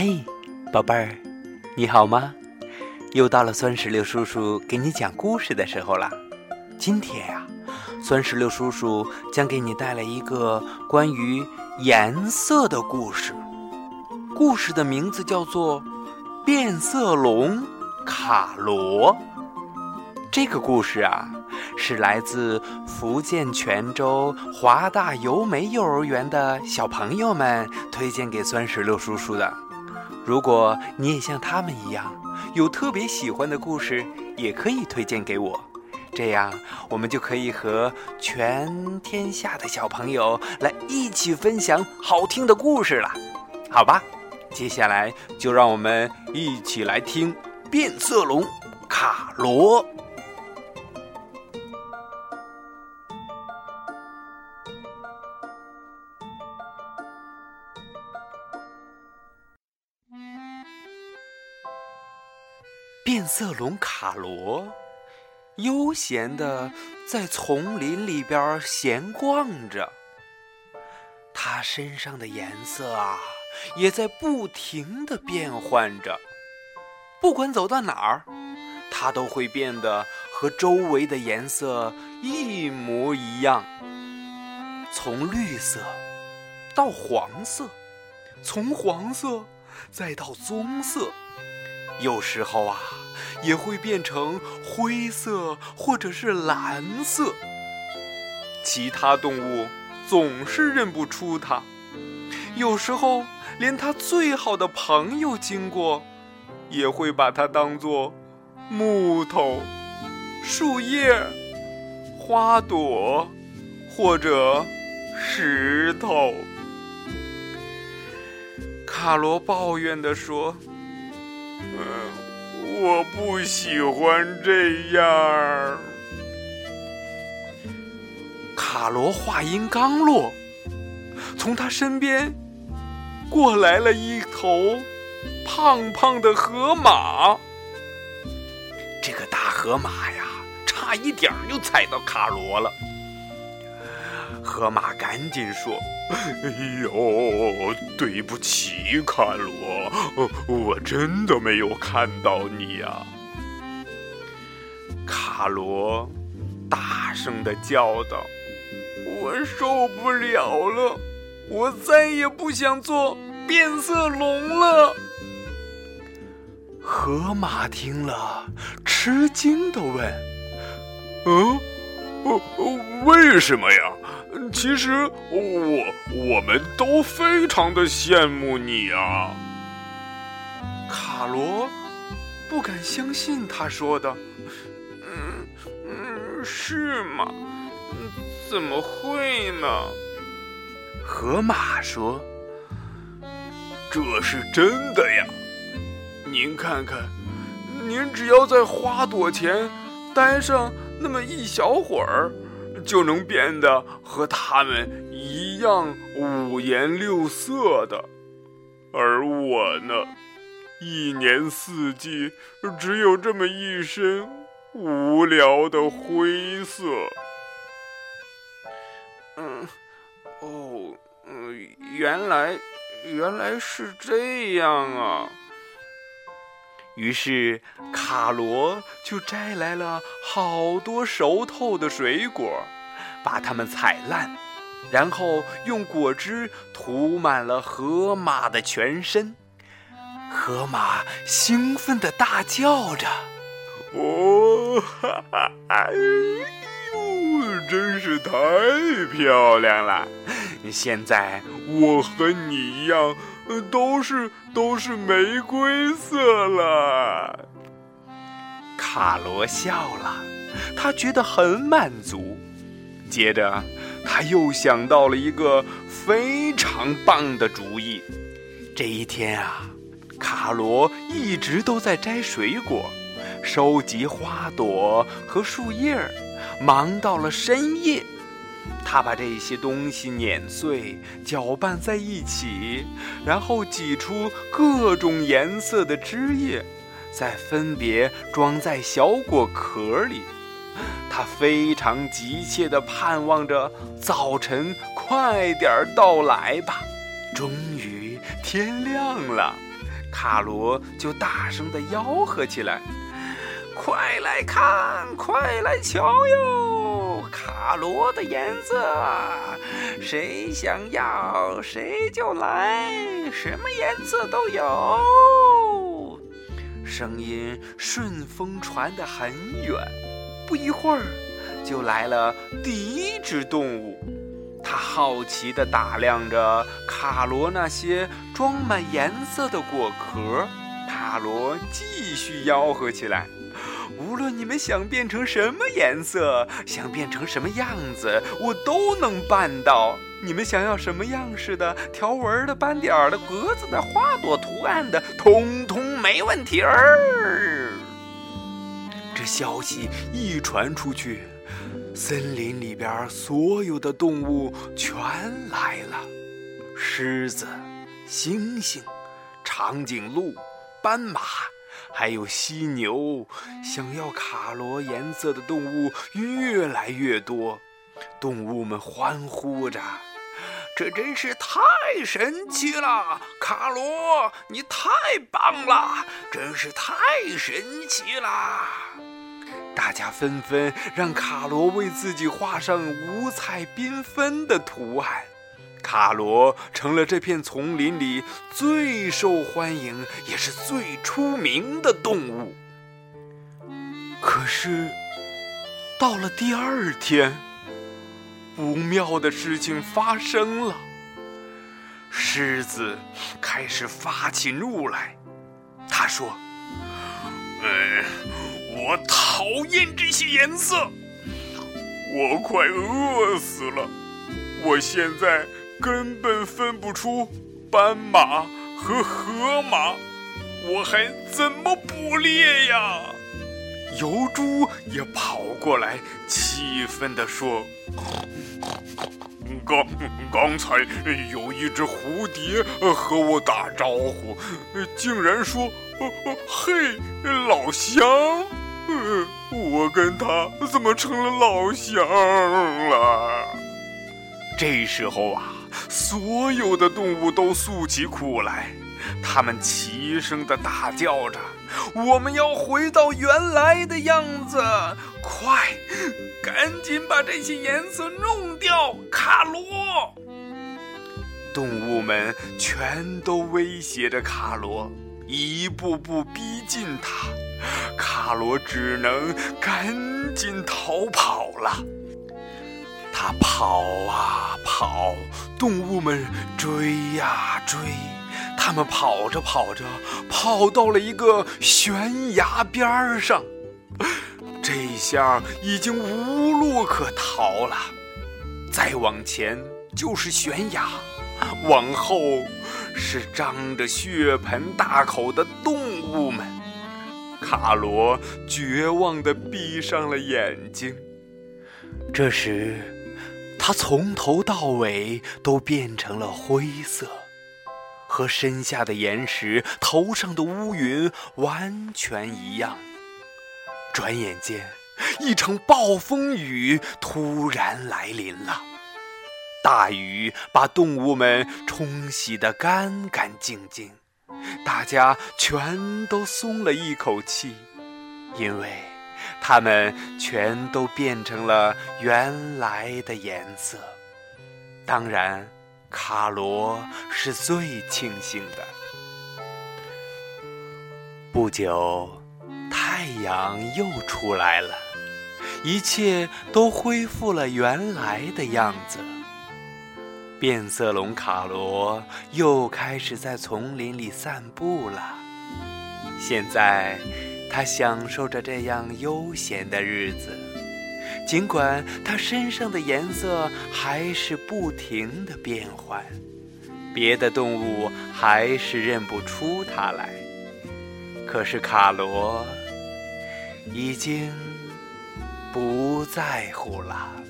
嗨，宝贝儿，你好吗？又到了酸石榴叔叔给你讲故事的时候了。今天呀，酸石榴叔叔将给你带来一个关于颜色的故事。故事的名字叫做《变色龙卡罗》。这个故事啊，是来自福建泉州华大由美幼儿园的小朋友们推荐给酸石榴叔叔的。如果你也像他们一样，有特别喜欢的故事，也可以推荐给我，这样我们就可以和全天下的小朋友来一起分享好听的故事了，好吧？接下来就让我们一起来听《变色龙卡罗》。变色龙卡罗悠闲地在丛林里边闲逛着，它身上的颜色啊，也在不停地变换着。不管走到哪儿，它都会变得和周围的颜色一模一样。从绿色到黄色，从黄色再到棕色。有时候啊，也会变成灰色或者是蓝色。其他动物总是认不出它。有时候，连它最好的朋友经过，也会把它当作木头、树叶、花朵或者石头。卡罗抱怨地说。嗯，我不喜欢这样。卡罗话音刚落，从他身边过来了一头胖胖的河马。这个大河马呀，差一点就踩到卡罗了。河马赶紧说：“哎呦，对不起，卡罗，我真的没有看到你呀。”卡罗大声的叫道：“我受不了了，我再也不想做变色龙了。”河马听了，吃惊的问：“嗯，为什么呀？”其实我我们都非常的羡慕你啊，卡罗不敢相信他说的，嗯嗯，是吗？怎么会呢？河马说：“这是真的呀，您看看，您只要在花朵前待上那么一小会儿。”就能变得和他们一样五颜六色的，而我呢，一年四季只有这么一身无聊的灰色。嗯，哦，嗯，原来原来是这样啊。于是卡罗就摘来了好多熟透的水果。把它们踩烂，然后用果汁涂满了河马的全身。河马兴奋地大叫着：“哦，哈哈，哎呦，真是太漂亮了！现在我和你一样，呃都是都是玫瑰色了。”卡罗笑了，他觉得很满足。接着，他又想到了一个非常棒的主意。这一天啊，卡罗一直都在摘水果、收集花朵和树叶，忙到了深夜。他把这些东西碾碎、搅拌在一起，然后挤出各种颜色的汁液，再分别装在小果壳里。他非常急切地盼望着早晨快点到来吧。终于天亮了，卡罗就大声地吆喝起来：“快来看，快来瞧哟！卡罗的颜色，谁想要谁就来，什么颜色都有。”声音顺风传得很远，不一会儿，就来了第一只动物。它好奇地打量着卡罗那些装满颜色的果壳。卡罗继续吆喝起来：“无论你们想变成什么颜色，想变成什么样子，我都能办到。”你们想要什么样式的条纹的、斑点的、格子的、花朵图案的，通通没问题儿。这消息一传出去，森林里边所有的动物全来了：狮子、猩猩、长颈鹿、斑马，还有犀牛。想要卡罗颜色的动物越来越多，动物们欢呼着。这真是太神奇了，卡罗，你太棒了，真是太神奇了！大家纷纷让卡罗为自己画上五彩缤纷的图案，卡罗成了这片丛林里最受欢迎也是最出名的动物。可是，到了第二天。不妙的事情发生了，狮子开始发起怒来。他说：“嗯，我讨厌这些颜色，我快饿死了。我现在根本分不出斑马和河马，我还怎么捕猎呀？”油猪也跑过来，气愤地说。刚刚才有一只蝴蝶和我打招呼，竟然说：“嘿，老乡！”我跟他怎么成了老乡了？这时候啊，所有的动物都诉起苦来，他们齐声的大叫着：“我们要回到原来的样子！快！”赶紧把这些颜色弄掉，卡罗！动物们全都威胁着卡罗，一步步逼近他。卡罗只能赶紧逃跑了。他跑啊跑，动物们追呀追。他们跑着跑着，跑到了一个悬崖边上。这下已经无路可逃了，再往前就是悬崖，往后是张着血盆大口的动物们。卡罗绝望地闭上了眼睛。这时，他从头到尾都变成了灰色，和身下的岩石、头上的乌云完全一样。转眼间，一场暴风雨突然来临了。大雨把动物们冲洗得干干净净，大家全都松了一口气，因为它们全都变成了原来的颜色。当然，卡罗是最庆幸的。不久。太阳又出来了，一切都恢复了原来的样子。变色龙卡罗又开始在丛林里散步了。现在，他享受着这样悠闲的日子，尽管他身上的颜色还是不停的变换，别的动物还是认不出他来。可是卡罗。已经不在乎了。